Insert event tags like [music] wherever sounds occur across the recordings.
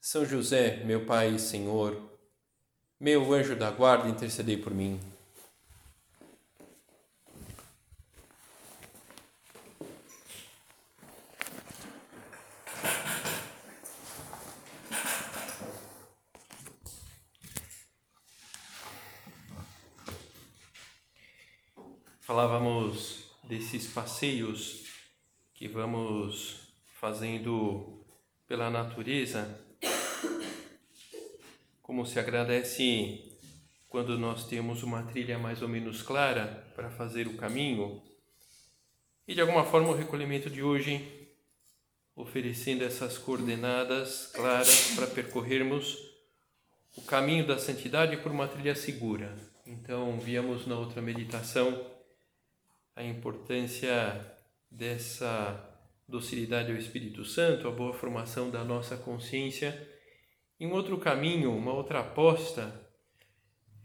são José, meu Pai e Senhor, meu anjo da guarda, intercedei por mim. Falávamos desses passeios que vamos fazendo pela natureza como se agradece quando nós temos uma trilha mais ou menos clara para fazer o caminho. E de alguma forma o recolhimento de hoje oferecendo essas coordenadas claras para percorrermos o caminho da santidade por uma trilha segura. Então, víamos na outra meditação a importância dessa docilidade ao Espírito Santo, a boa formação da nossa consciência em um outro caminho, uma outra aposta,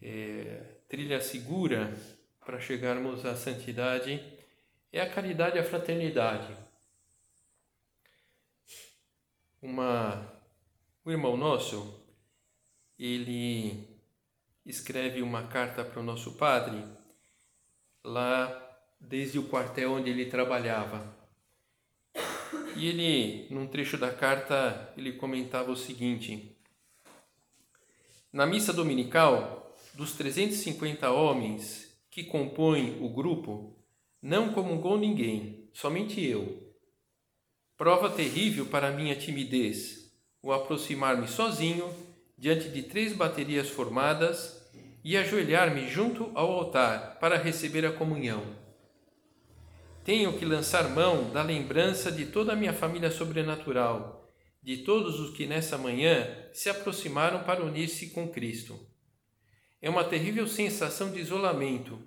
é, trilha segura para chegarmos à santidade é a caridade e a fraternidade. Uma, um irmão nosso, ele escreve uma carta para o nosso padre lá desde o quartel onde ele trabalhava. E ele, num trecho da carta, ele comentava o seguinte: na missa dominical, dos 350 homens que compõem o grupo, não comungou ninguém, somente eu. Prova terrível para minha timidez, o aproximar-me sozinho diante de três baterias formadas e ajoelhar-me junto ao altar para receber a comunhão. Tenho que lançar mão da lembrança de toda a minha família sobrenatural de todos os que nessa manhã se aproximaram para unir-se com Cristo. É uma terrível sensação de isolamento.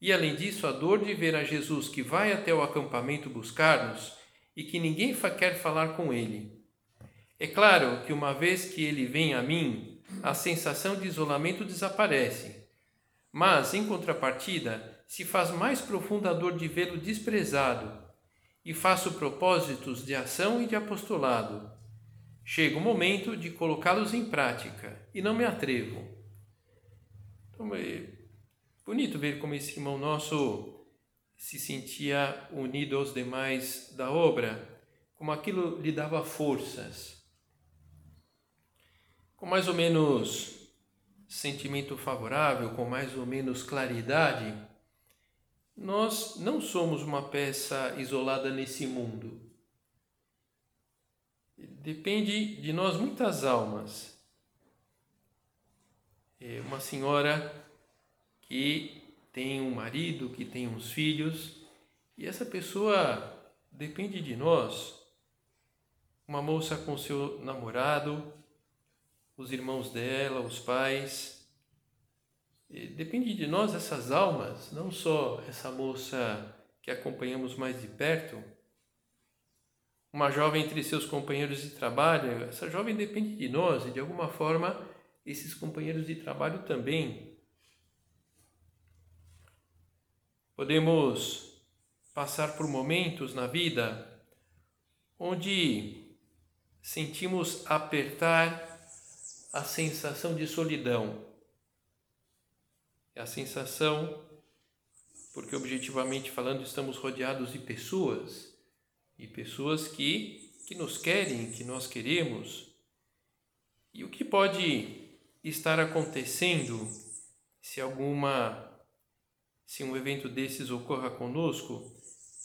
E além disso, a dor de ver a Jesus que vai até o acampamento buscar-nos e que ninguém quer falar com ele. É claro que uma vez que ele vem a mim, a sensação de isolamento desaparece. Mas, em contrapartida, se faz mais profunda a dor de vê-lo desprezado e faço propósitos de ação e de apostolado Chega o momento de colocá-los em prática e não me atrevo. Então, é bonito ver como esse irmão nosso se sentia unido aos demais da obra, como aquilo lhe dava forças. Com mais ou menos sentimento favorável, com mais ou menos claridade, nós não somos uma peça isolada nesse mundo depende de nós muitas almas. É uma senhora que tem um marido, que tem uns filhos, e essa pessoa depende de nós. Uma moça com seu namorado, os irmãos dela, os pais. Depende de nós essas almas, não só essa moça que acompanhamos mais de perto, uma jovem entre seus companheiros de trabalho, essa jovem depende de nós e de alguma forma esses companheiros de trabalho também. Podemos passar por momentos na vida onde sentimos apertar a sensação de solidão. A sensação, porque objetivamente falando, estamos rodeados de pessoas e pessoas que, que nos querem, que nós queremos. E o que pode estar acontecendo se alguma se um evento desses ocorra conosco?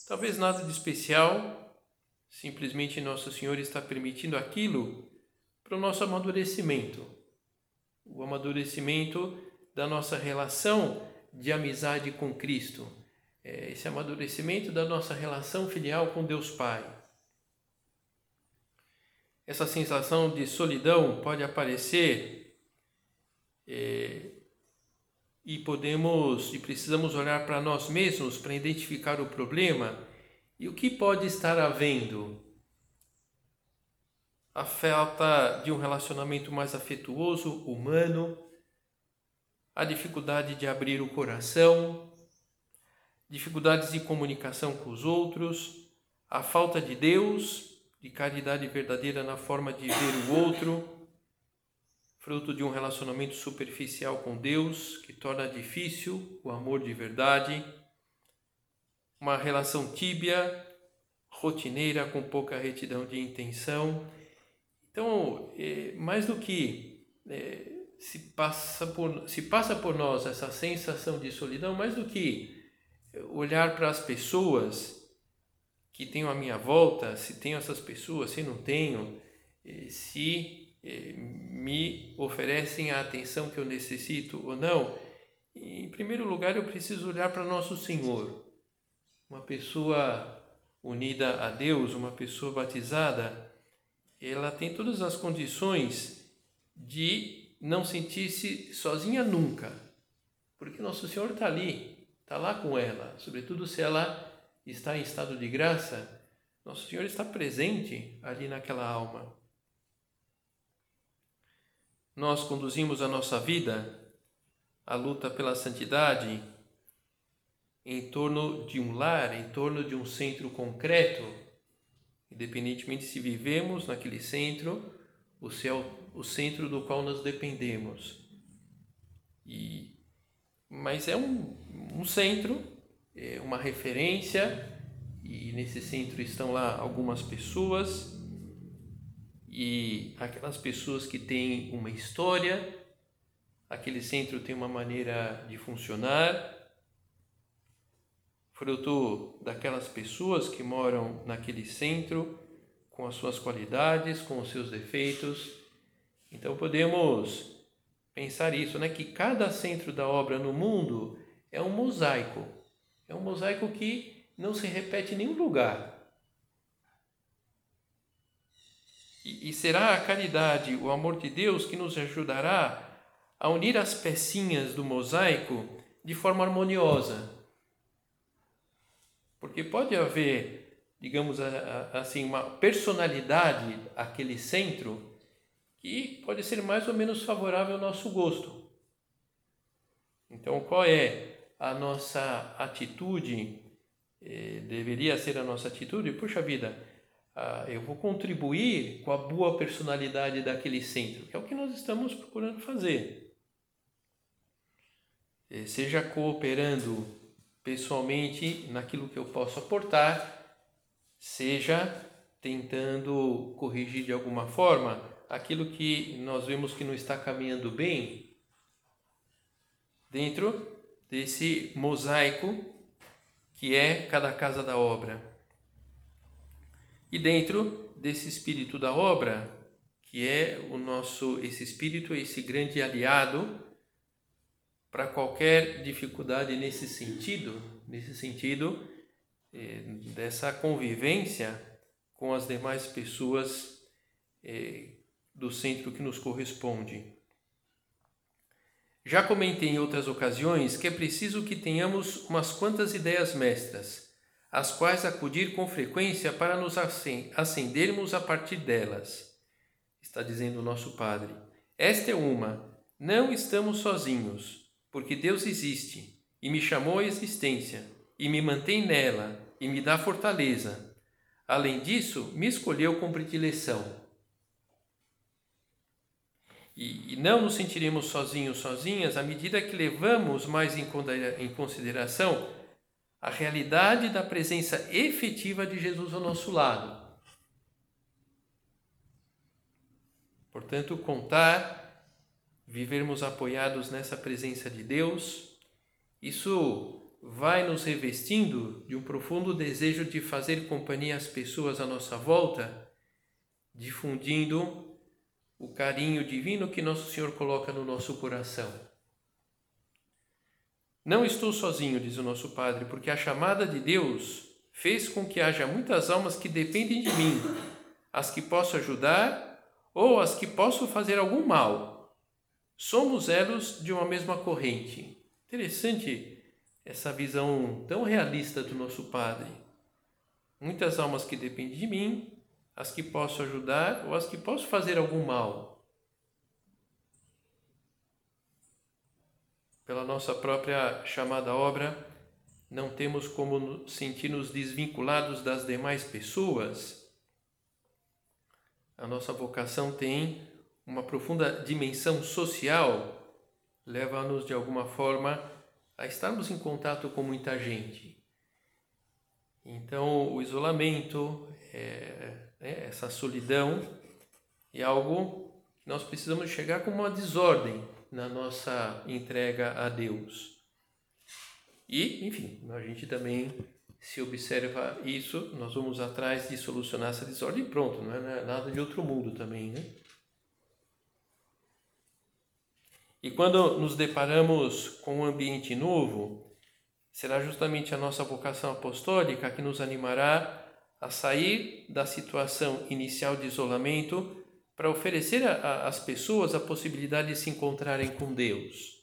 Talvez nada de especial, simplesmente Nosso Senhor está permitindo aquilo para o nosso amadurecimento. O amadurecimento da nossa relação de amizade com Cristo é, esse amadurecimento da nossa relação filial com Deus Pai. Essa sensação de solidão pode aparecer é, e podemos e precisamos olhar para nós mesmos para identificar o problema e o que pode estar havendo. A falta de um relacionamento mais afetuoso, humano, a dificuldade de abrir o coração, dificuldades de comunicação com os outros, a falta de Deus, de caridade verdadeira na forma de ver o outro, fruto de um relacionamento superficial com Deus que torna difícil o amor de verdade, uma relação tíbia, rotineira, com pouca retidão de intenção. Então, é, mais do que é, se, passa por, se passa por nós essa sensação de solidão, mais do que olhar para as pessoas que tenho à minha volta, se tenho essas pessoas, se não tenho, eh, se eh, me oferecem a atenção que eu necessito ou não. Em primeiro lugar, eu preciso olhar para nosso Senhor. Uma pessoa unida a Deus, uma pessoa batizada, ela tem todas as condições de não sentir-se sozinha nunca, porque nosso Senhor está ali, está lá com ela, sobretudo se ela está em estado de graça, nosso Senhor está presente ali naquela alma. Nós conduzimos a nossa vida, a luta pela santidade, em torno de um lar, em torno de um centro concreto, independentemente se vivemos naquele centro, o centro do qual nós dependemos. E, mas é um, um centro é, uma referência e nesse centro estão lá algumas pessoas e aquelas pessoas que têm uma história, aquele centro tem uma maneira de funcionar, fruto daquelas pessoas que moram naquele centro, com as suas qualidades, com os seus defeitos. Então podemos pensar isso, né? Que cada centro da obra no mundo é um mosaico. É um mosaico que não se repete em nenhum lugar. E, e será a caridade, o amor de Deus que nos ajudará a unir as pecinhas do mosaico de forma harmoniosa. Porque pode haver, digamos assim, uma personalidade aquele centro que pode ser mais ou menos favorável ao nosso gosto. Então, qual é a nossa atitude, eh, deveria ser a nossa atitude, puxa vida, ah, eu vou contribuir com a boa personalidade daquele centro, que é o que nós estamos procurando fazer. Eh, seja cooperando pessoalmente naquilo que eu posso aportar, seja tentando corrigir de alguma forma aquilo que nós vemos que não está caminhando bem dentro desse mosaico que é cada casa da obra. E dentro desse espírito da obra, que é o nosso esse espírito, esse grande aliado para qualquer dificuldade nesse sentido, nesse sentido eh, dessa convivência com as demais pessoas eh, do centro que nos corresponde. Já comentei em outras ocasiões que é preciso que tenhamos umas quantas ideias mestras, às quais acudir com frequência para nos acendermos a partir delas. Está dizendo o nosso Padre. Esta é uma: não estamos sozinhos, porque Deus existe e me chamou à existência e me mantém nela e me dá fortaleza. Além disso, me escolheu com predileção e, e não nos sentiremos sozinhos, sozinhas, à medida que levamos mais em consideração a realidade da presença efetiva de Jesus ao nosso lado. Portanto, contar, vivermos apoiados nessa presença de Deus, isso vai nos revestindo de um profundo desejo de fazer companhia às pessoas à nossa volta, difundindo o carinho divino que Nosso Senhor coloca no nosso coração. Não estou sozinho, diz o nosso Padre, porque a chamada de Deus fez com que haja muitas almas que dependem de mim, as que posso ajudar ou as que posso fazer algum mal. somos elos de uma mesma corrente. Interessante essa visão tão realista do nosso Padre. Muitas almas que dependem de mim, as que posso ajudar ou as que posso fazer algum mal. Pela nossa própria chamada obra, não temos como sentir-nos desvinculados das demais pessoas. A nossa vocação tem uma profunda dimensão social, leva-nos de alguma forma a estarmos em contato com muita gente. Então, o isolamento, é, é, essa solidão, é algo que nós precisamos chegar com uma desordem na nossa entrega a Deus. E, enfim, a gente também se observa isso, nós vamos atrás de solucionar essa desordem e pronto, não é nada de outro mundo também, né? E quando nos deparamos com um ambiente novo, será justamente a nossa vocação apostólica que nos animará a sair da situação inicial de isolamento para oferecer às pessoas a possibilidade de se encontrarem com Deus.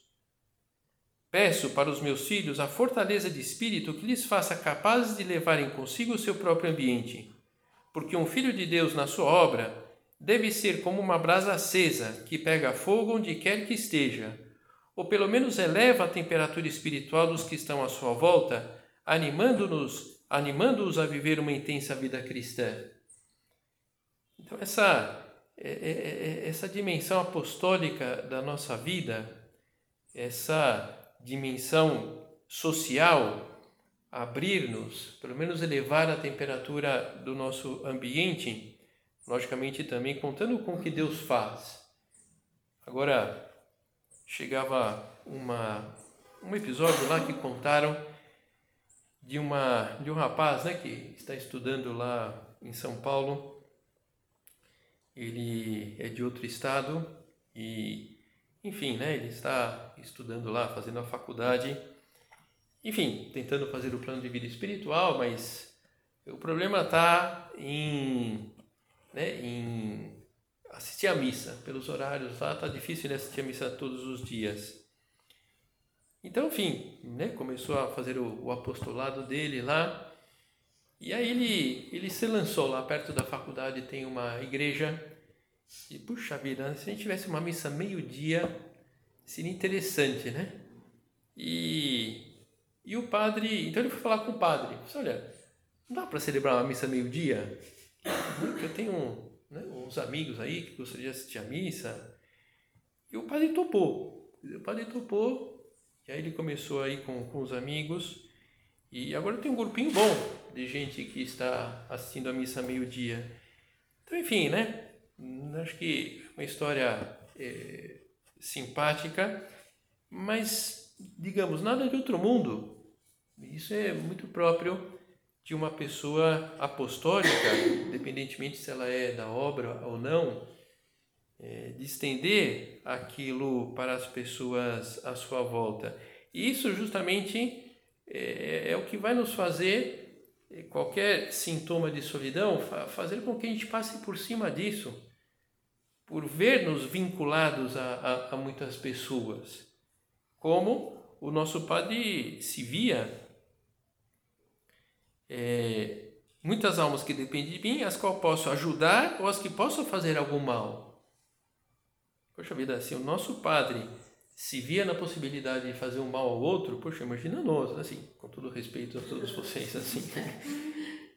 Peço para os meus filhos a fortaleza de espírito que lhes faça capazes de levarem consigo o seu próprio ambiente, porque um filho de Deus na sua obra deve ser como uma brasa acesa que pega fogo onde quer que esteja, ou pelo menos eleva a temperatura espiritual dos que estão à sua volta, animando-nos, animando-os a viver uma intensa vida cristã. Então essa é, é, é, essa dimensão apostólica da nossa vida, essa dimensão social, abrir-nos, pelo menos elevar a temperatura do nosso ambiente, logicamente também contando com o que Deus faz. Agora, chegava uma, um episódio lá que contaram de, uma, de um rapaz né, que está estudando lá em São Paulo. Ele é de outro estado e, enfim, né, ele está estudando lá, fazendo a faculdade. Enfim, tentando fazer o plano de vida espiritual, mas o problema está em né, em assistir a missa pelos horários lá, tá difícil né, assistir a missa todos os dias. Então, enfim, né, começou a fazer o, o apostolado dele lá. E aí ele, ele se lançou lá perto da faculdade, tem uma igreja. E puxa vida, se a gente tivesse uma missa meio-dia, seria interessante, né? E, e o padre, então ele foi falar com o padre. Disse, olha, não dá para celebrar uma missa meio-dia? eu tenho né, uns amigos aí que gostariam de assistir a missa. E o padre topou. O padre topou, e aí ele começou aí com, com os amigos. E agora tem um grupinho bom de gente que está assistindo a missa meio-dia. Então, enfim, né? Acho que uma história é, simpática, mas, digamos, nada de outro mundo. Isso é muito próprio de uma pessoa apostólica, independentemente se ela é da obra ou não, é, de estender aquilo para as pessoas à sua volta. E isso justamente é, é o que vai nos fazer, é, qualquer sintoma de solidão, fazer com que a gente passe por cima disso, por ver-nos vinculados a, a, a muitas pessoas, como o nosso padre se via é, muitas almas que dependem de mim, as quais posso ajudar ou as que posso fazer algum mal. Poxa vida, se o nosso padre se via na possibilidade de fazer um mal ao outro, poxa, imagina nós, assim, com todo respeito a todos vocês, [laughs] assim.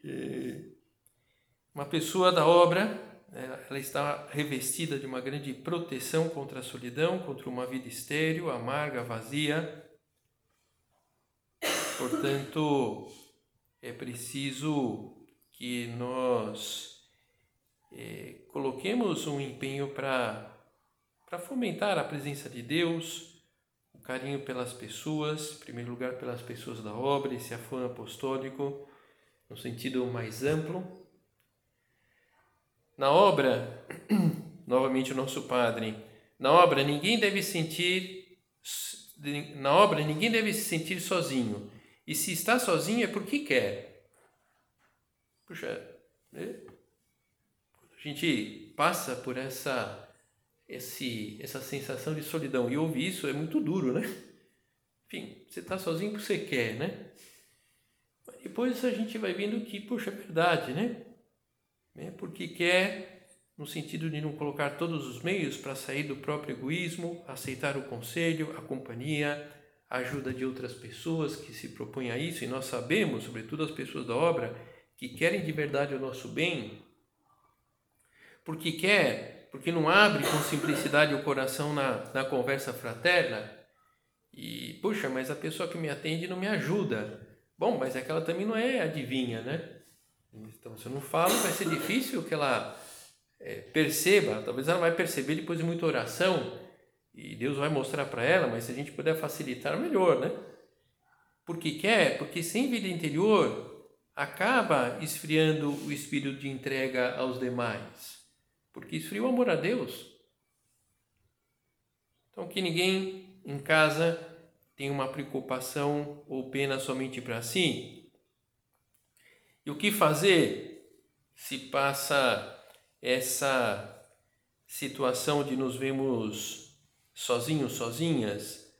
É, uma pessoa da obra, ela está revestida de uma grande proteção contra a solidão, contra uma vida estéril, amarga, vazia. Portanto, é preciso que nós é, coloquemos um empenho para fomentar a presença de Deus, o carinho pelas pessoas, em primeiro lugar pelas pessoas da obra, esse afã apostólico, no sentido mais amplo. Na obra, [clears throat] novamente o nosso Padre, na obra ninguém deve sentir na obra ninguém deve se sentir sozinho e se está sozinho é porque quer. Puxa, né? a gente passa por essa esse, essa sensação de solidão. E ouvir isso é muito duro, né? Enfim, você está sozinho porque você quer, né? Mas depois a gente vai vendo que, puxa, é verdade, né? É porque quer, no sentido de não colocar todos os meios para sair do próprio egoísmo, aceitar o conselho, a companhia, a ajuda de outras pessoas que se propõem a isso, e nós sabemos, sobretudo as pessoas da obra, que querem de verdade o nosso bem, porque quer, porque não abre com simplicidade o coração na, na conversa fraterna, e, puxa, mas a pessoa que me atende não me ajuda. Bom, mas é que ela também não é adivinha, né? Então, se eu não falo, vai ser difícil que ela é, perceba. Talvez ela vai perceber depois de muita oração e Deus vai mostrar para ela, mas se a gente puder facilitar, melhor, né? Porque quer, porque sem vida interior acaba esfriando o espírito de entrega aos demais, porque esfria o amor a Deus. Então, que ninguém em casa tenha uma preocupação ou pena somente para si. E o que fazer se passa essa situação de nos vemos sozinhos, sozinhas?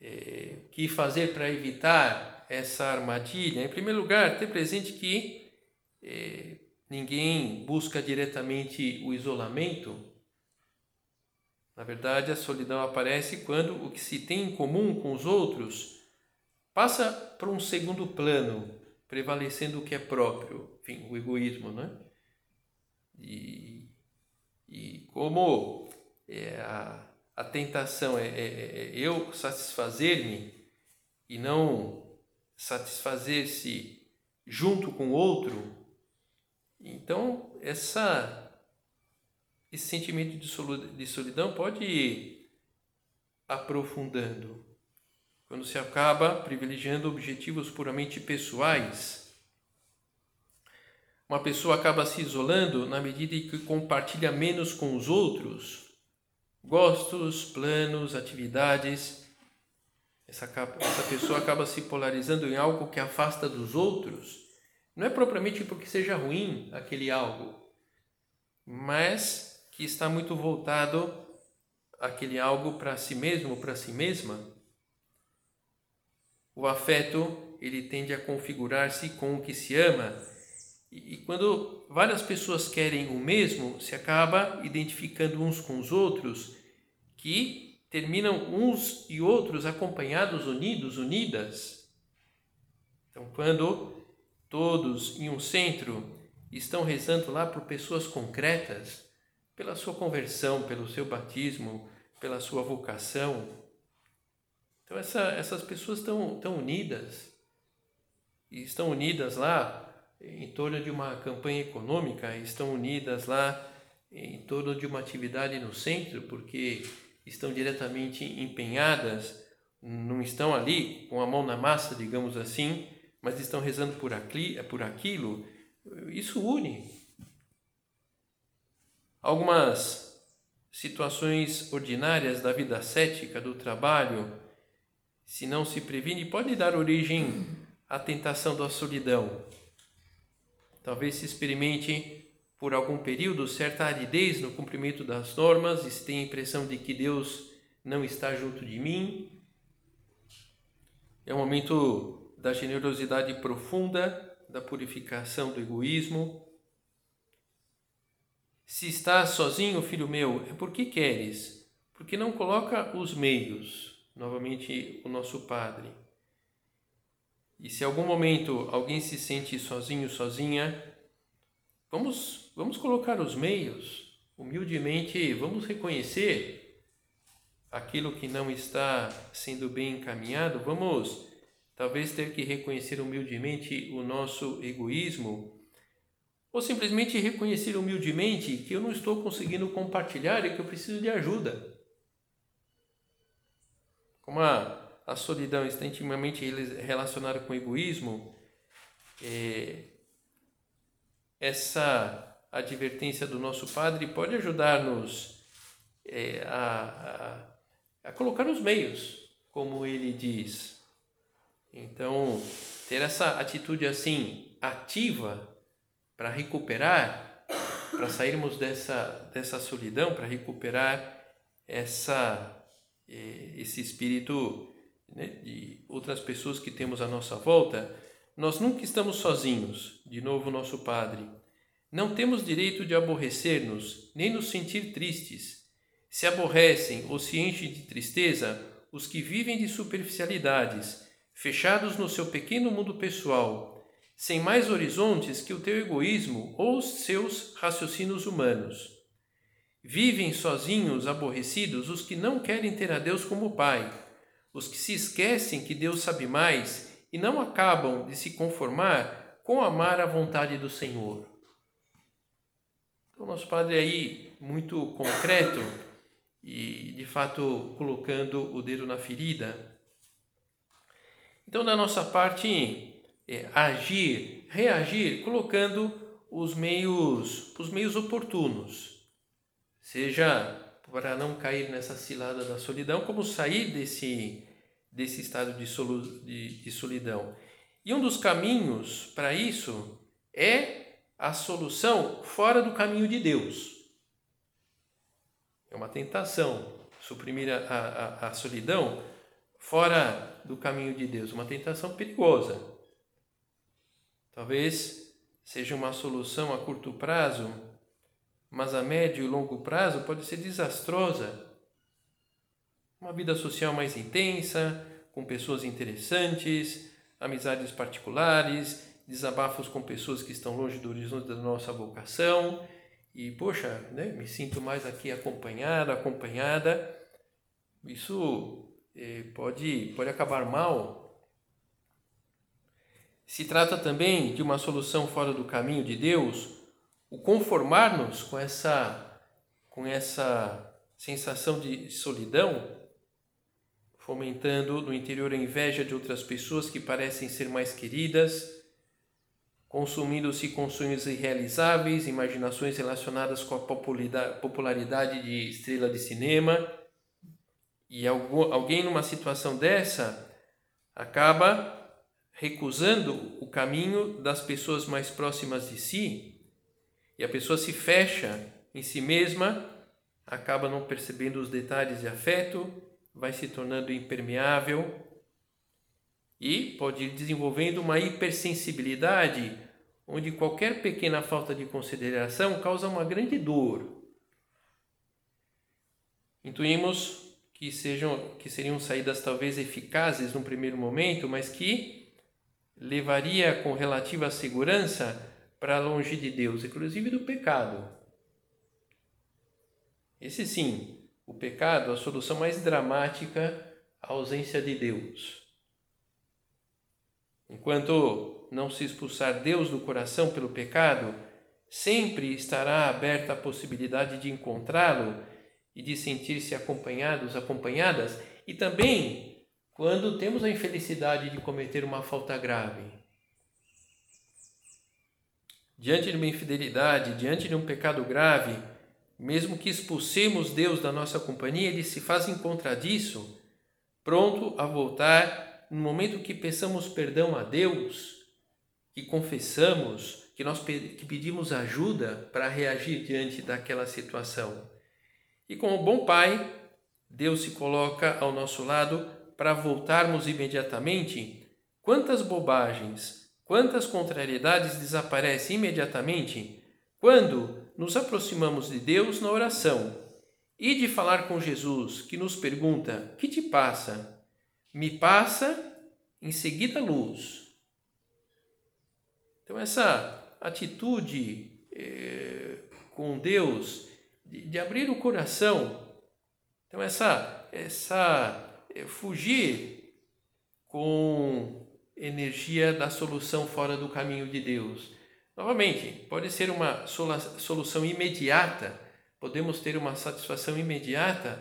É, o que fazer para evitar essa armadilha? Em primeiro lugar, ter presente que é, ninguém busca diretamente o isolamento, na verdade, a solidão aparece quando o que se tem em comum com os outros passa para um segundo plano, prevalecendo o que é próprio, enfim, o egoísmo, né? E, e como é, a, a tentação é, é, é eu satisfazer-me e não satisfazer-se junto com o outro, então essa esse sentimento de solidão pode ir aprofundando. Quando se acaba privilegiando objetivos puramente pessoais, uma pessoa acaba se isolando na medida em que compartilha menos com os outros gostos, planos, atividades. Essa, essa pessoa acaba se polarizando em algo que afasta dos outros. Não é propriamente porque seja ruim aquele algo, mas que está muito voltado aquele algo para si mesmo, para si mesma. O afeto, ele tende a configurar-se com o que se ama. E, e quando várias pessoas querem o mesmo, se acaba identificando uns com os outros, que terminam uns e outros acompanhados, unidos, unidas. Então, quando todos em um centro estão rezando lá por pessoas concretas, pela sua conversão, pelo seu batismo, pela sua vocação. Então essa, essas pessoas estão, estão unidas e estão unidas lá em torno de uma campanha econômica, estão unidas lá em torno de uma atividade no centro, porque estão diretamente empenhadas, não estão ali com a mão na massa, digamos assim, mas estão rezando por, aqui, por aquilo. Isso une, Algumas situações ordinárias da vida cética, do trabalho, se não se previne, pode dar origem à tentação da solidão. Talvez se experimente por algum período certa aridez no cumprimento das normas e se tenha a impressão de que Deus não está junto de mim. É um momento da generosidade profunda, da purificação do egoísmo, se estás sozinho, filho meu, é porque queres, porque não coloca os meios. Novamente, o nosso Padre. E se algum momento alguém se sente sozinho, sozinha, vamos, vamos colocar os meios, humildemente, vamos reconhecer aquilo que não está sendo bem encaminhado, vamos talvez ter que reconhecer humildemente o nosso egoísmo ou simplesmente reconhecer humildemente que eu não estou conseguindo compartilhar e que eu preciso de ajuda. Como a, a solidão está intimamente relacionada com o egoísmo, é, essa advertência do nosso Padre pode ajudar-nos é, a, a, a colocar os meios, como ele diz. Então, ter essa atitude assim ativa para recuperar, para sairmos dessa, dessa solidão, para recuperar essa é, esse espírito né, de outras pessoas que temos à nossa volta, nós nunca estamos sozinhos. De novo, nosso Padre. Não temos direito de aborrecer-nos, nem nos sentir tristes. Se aborrecem ou se enchem de tristeza os que vivem de superficialidades, fechados no seu pequeno mundo pessoal, sem mais horizontes que o teu egoísmo ou os seus raciocínios humanos. Vivem sozinhos, aborrecidos, os que não querem ter a Deus como Pai, os que se esquecem que Deus sabe mais e não acabam de se conformar com amar a vontade do Senhor. Então, nosso Padre aí, muito concreto e de fato colocando o dedo na ferida. Então, da nossa parte, é, agir, reagir, colocando os meios, os meios oportunos seja para não cair nessa cilada da solidão, como sair desse, desse estado de, solu, de, de solidão. E um dos caminhos para isso é a solução fora do caminho de Deus. É uma tentação suprimir a, a, a solidão fora do caminho de Deus, uma tentação perigosa. Talvez seja uma solução a curto prazo mas a médio e longo prazo pode ser desastrosa. Uma vida social mais intensa, com pessoas interessantes, amizades particulares, desabafos com pessoas que estão longe do horizonte da nossa vocação. E, poxa, né, me sinto mais aqui acompanhado, acompanhada. Isso pode, pode acabar mal. Se trata também de uma solução fora do caminho de Deus, o conformar-nos com essa, com essa sensação de solidão, fomentando no interior a inveja de outras pessoas que parecem ser mais queridas, consumindo-se com sonhos irrealizáveis, imaginações relacionadas com a popularidade de estrela de cinema. E alguém numa situação dessa acaba recusando o caminho das pessoas mais próximas de si e a pessoa se fecha em si mesma, acaba não percebendo os detalhes de afeto, vai se tornando impermeável e pode ir desenvolvendo uma hipersensibilidade, onde qualquer pequena falta de consideração causa uma grande dor. Intuímos que sejam que seriam saídas talvez eficazes num primeiro momento, mas que levaria com relativa segurança para longe de Deus, inclusive do pecado. Esse sim, o pecado, a solução mais dramática, a ausência de Deus. Enquanto não se expulsar Deus do coração pelo pecado, sempre estará aberta a possibilidade de encontrá-lo e de sentir-se acompanhados, acompanhadas, e também quando temos a infelicidade de cometer uma falta grave diante de uma infidelidade, diante de um pecado grave, mesmo que expulsemos Deus da nossa companhia, ele se faz em contra disso, pronto a voltar no momento que peçamos perdão a Deus, que confessamos, que nós que pedimos ajuda para reagir diante daquela situação. E como bom pai, Deus se coloca ao nosso lado para voltarmos imediatamente. Quantas bobagens, Quantas contrariedades desaparecem imediatamente quando nos aproximamos de Deus na oração e de falar com Jesus, que nos pergunta: Que te passa? Me passa em seguida luz. Então, essa atitude eh, com Deus, de, de, abrir o coração, então, essa, essa eh, fugir com energia da solução fora do caminho de Deus. Novamente, pode ser uma solução imediata, podemos ter uma satisfação imediata,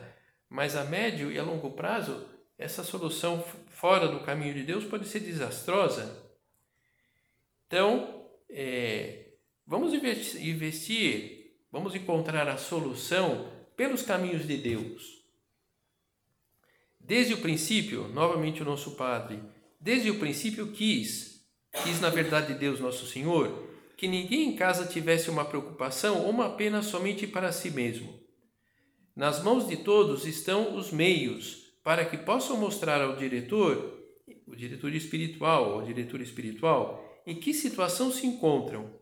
mas a médio e a longo prazo, essa solução fora do caminho de Deus pode ser desastrosa. Então, é, vamos investir, vamos encontrar a solução pelos caminhos de Deus. Desde o princípio, novamente o nosso Padre, desde o princípio quis, quis na verdade Deus nosso Senhor, que ninguém em casa tivesse uma preocupação ou uma pena somente para si mesmo. nas mãos de todos estão os meios para que possam mostrar ao diretor, o diretor espiritual ou diretor espiritual, em que situação se encontram,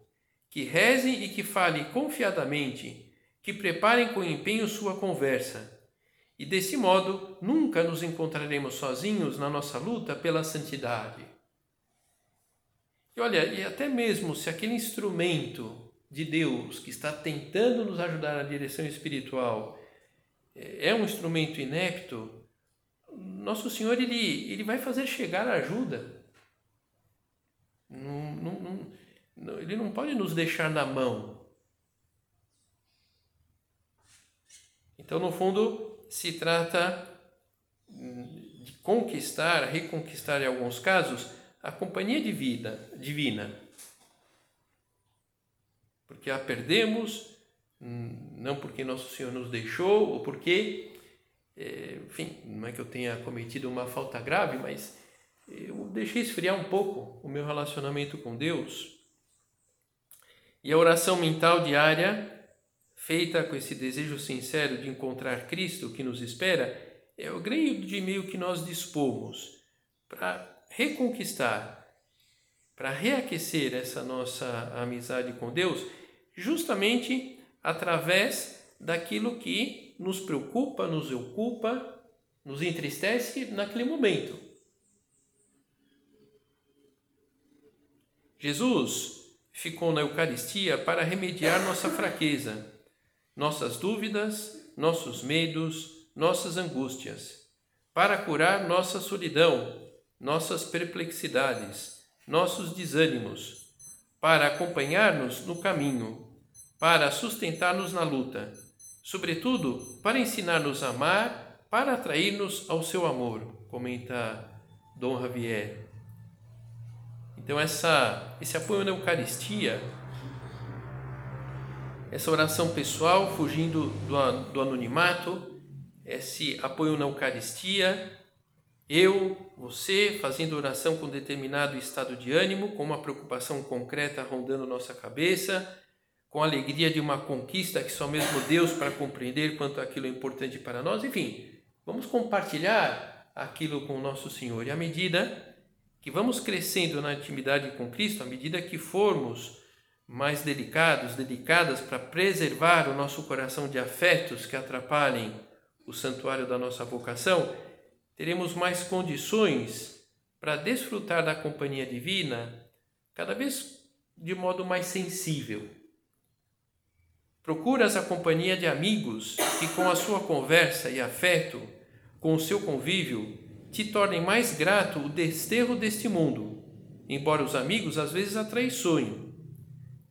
que rezem e que falem confiadamente, que preparem com empenho sua conversa. E desse modo, nunca nos encontraremos sozinhos na nossa luta pela santidade. E olha, e até mesmo se aquele instrumento de Deus que está tentando nos ajudar na direção espiritual é um instrumento inepto, nosso Senhor ele, ele vai fazer chegar a ajuda. Não, não, não, ele não pode nos deixar na mão. Então, no fundo, se trata de conquistar, reconquistar em alguns casos, a companhia de vida divina. Porque a perdemos, não porque nosso Senhor nos deixou, ou porque, é, enfim, não é que eu tenha cometido uma falta grave, mas eu deixei esfriar um pouco o meu relacionamento com Deus. E a oração mental diária, feita com esse desejo sincero de encontrar Cristo que nos espera, é o grande meio que nós dispomos para reconquistar, para reaquecer essa nossa amizade com Deus, justamente através daquilo que nos preocupa, nos ocupa, nos entristece naquele momento. Jesus ficou na Eucaristia para remediar nossa fraqueza, nossas dúvidas, nossos medos, nossas angústias, para curar nossa solidão, nossas perplexidades, nossos desânimos, para acompanhar-nos no caminho, para sustentar-nos na luta, sobretudo para ensinar-nos a amar, para atrair-nos ao seu amor, comenta Dom Javier. Então essa esse apoio na Eucaristia, essa oração pessoal fugindo do, do anonimato, esse apoio na Eucaristia, eu, você, fazendo oração com determinado estado de ânimo, com uma preocupação concreta rondando nossa cabeça, com a alegria de uma conquista que só mesmo Deus para compreender quanto aquilo é importante para nós. Enfim, vamos compartilhar aquilo com o nosso Senhor. E à medida que vamos crescendo na intimidade com Cristo, à medida que formos mais delicados, delicadas para preservar o nosso coração de afetos que atrapalhem o santuário da nossa vocação, teremos mais condições para desfrutar da companhia divina cada vez de modo mais sensível. Procuras a companhia de amigos que, com a sua conversa e afeto, com o seu convívio, te tornem mais grato o desterro deste mundo, embora os amigos às vezes atraiçoem.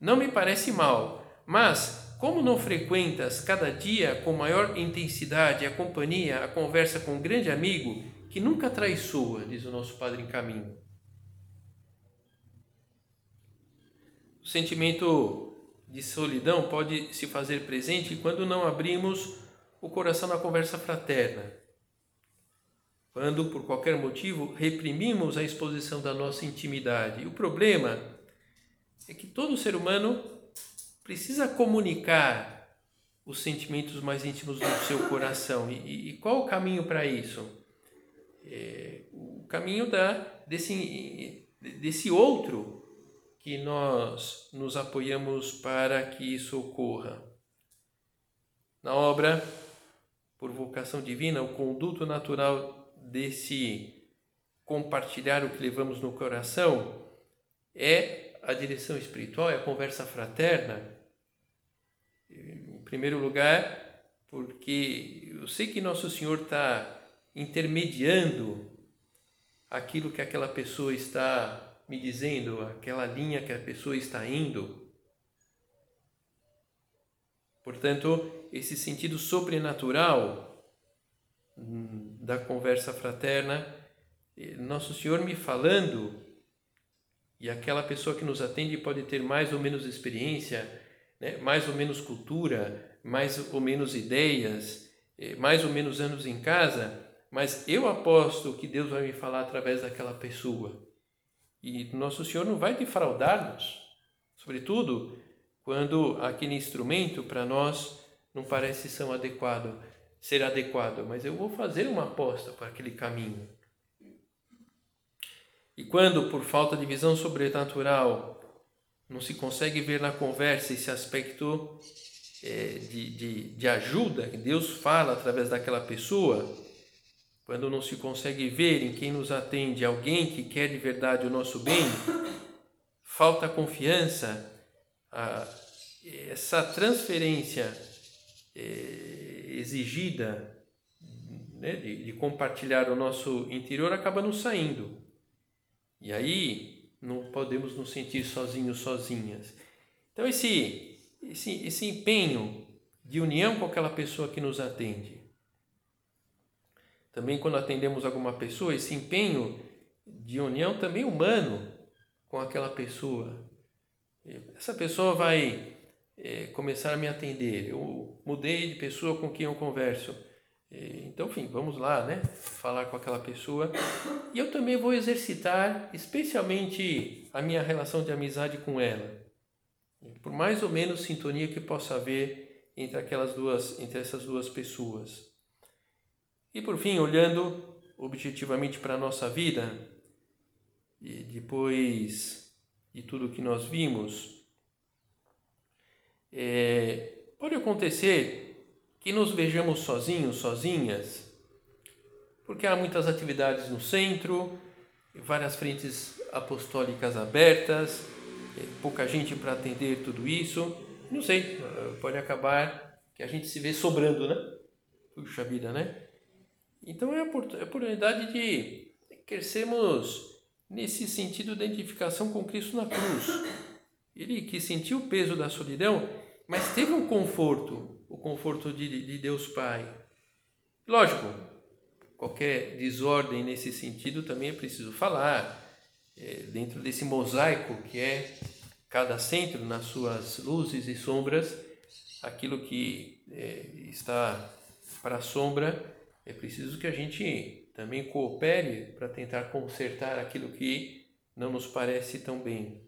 Não me parece mal, mas como não frequentas cada dia com maior intensidade a companhia, a conversa com um grande amigo que nunca traiçoa, diz o nosso Padre em Caminho? O sentimento de solidão pode se fazer presente quando não abrimos o coração na conversa fraterna. Quando, por qualquer motivo, reprimimos a exposição da nossa intimidade. O problema é que todo ser humano precisa comunicar os sentimentos mais íntimos do seu coração. E, e qual o caminho para isso? É, o caminho da, desse, desse outro que nós nos apoiamos para que isso ocorra. Na obra, por vocação divina, o conduto natural desse compartilhar o que levamos no coração é a direção espiritual, é a conversa fraterna, em primeiro lugar, porque eu sei que Nosso Senhor está intermediando aquilo que aquela pessoa está me dizendo, aquela linha que a pessoa está indo. Portanto, esse sentido sobrenatural hum, da conversa fraterna, Nosso Senhor me falando, e aquela pessoa que nos atende pode ter mais ou menos experiência, né? mais ou menos cultura, mais ou menos ideias, mais ou menos anos em casa, mas eu aposto que Deus vai me falar através daquela pessoa. E Nosso Senhor não vai defraudar-nos, sobretudo quando aquele instrumento para nós não parece ser adequado. Ser adequado, mas eu vou fazer uma aposta para aquele caminho. E quando, por falta de visão sobrenatural, não se consegue ver na conversa esse aspecto é, de, de, de ajuda que Deus fala através daquela pessoa, quando não se consegue ver em quem nos atende alguém que quer de verdade o nosso bem, falta confiança, a, essa transferência é, exigida né, de, de compartilhar o nosso interior acaba nos saindo. E aí não podemos nos sentir sozinhos, sozinhas. Então esse, esse, esse empenho de união com aquela pessoa que nos atende. Também quando atendemos alguma pessoa, esse empenho de união também humano com aquela pessoa. Essa pessoa vai é, começar a me atender. Eu mudei de pessoa com quem eu converso. Então, enfim, vamos lá, né? Falar com aquela pessoa. E eu também vou exercitar, especialmente, a minha relação de amizade com ela. Por mais ou menos sintonia que possa haver entre aquelas duas, entre essas duas pessoas. E por fim, olhando objetivamente para a nossa vida, e depois de tudo que nós vimos, é, pode acontecer que nos vejamos sozinhos, sozinhas, porque há muitas atividades no centro, várias frentes apostólicas abertas, é, pouca gente para atender tudo isso. Não sei, pode acabar que a gente se vê sobrando, né? Puxa vida, né? Então é a oportunidade de crescermos nesse sentido de identificação com Cristo na cruz. Ele que sentiu o peso da solidão, mas teve um conforto, o conforto de, de Deus Pai. Lógico, qualquer desordem nesse sentido também é preciso falar, é, dentro desse mosaico que é cada centro nas suas luzes e sombras, aquilo que é, está para a sombra, é preciso que a gente também coopere para tentar consertar aquilo que não nos parece tão bem.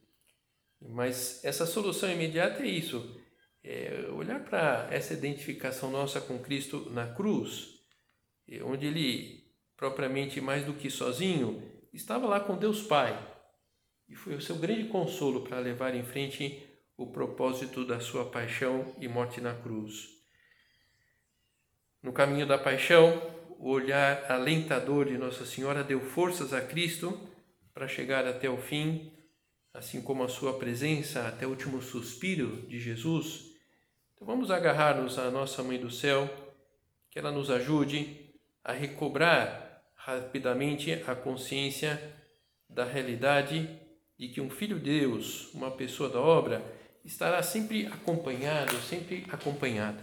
Mas essa solução imediata é isso, é, olhar para essa identificação nossa com Cristo na cruz, onde ele, propriamente mais do que sozinho, estava lá com Deus Pai. E foi o seu grande consolo para levar em frente o propósito da sua paixão e morte na cruz. No caminho da paixão, o olhar alentador de Nossa Senhora deu forças a Cristo para chegar até o fim, assim como a sua presença até o último suspiro de Jesus então vamos agarrar-nos à nossa Mãe do Céu, que ela nos ajude a recobrar rapidamente a consciência da realidade de que um filho de Deus, uma pessoa da obra, estará sempre acompanhado, sempre acompanhada.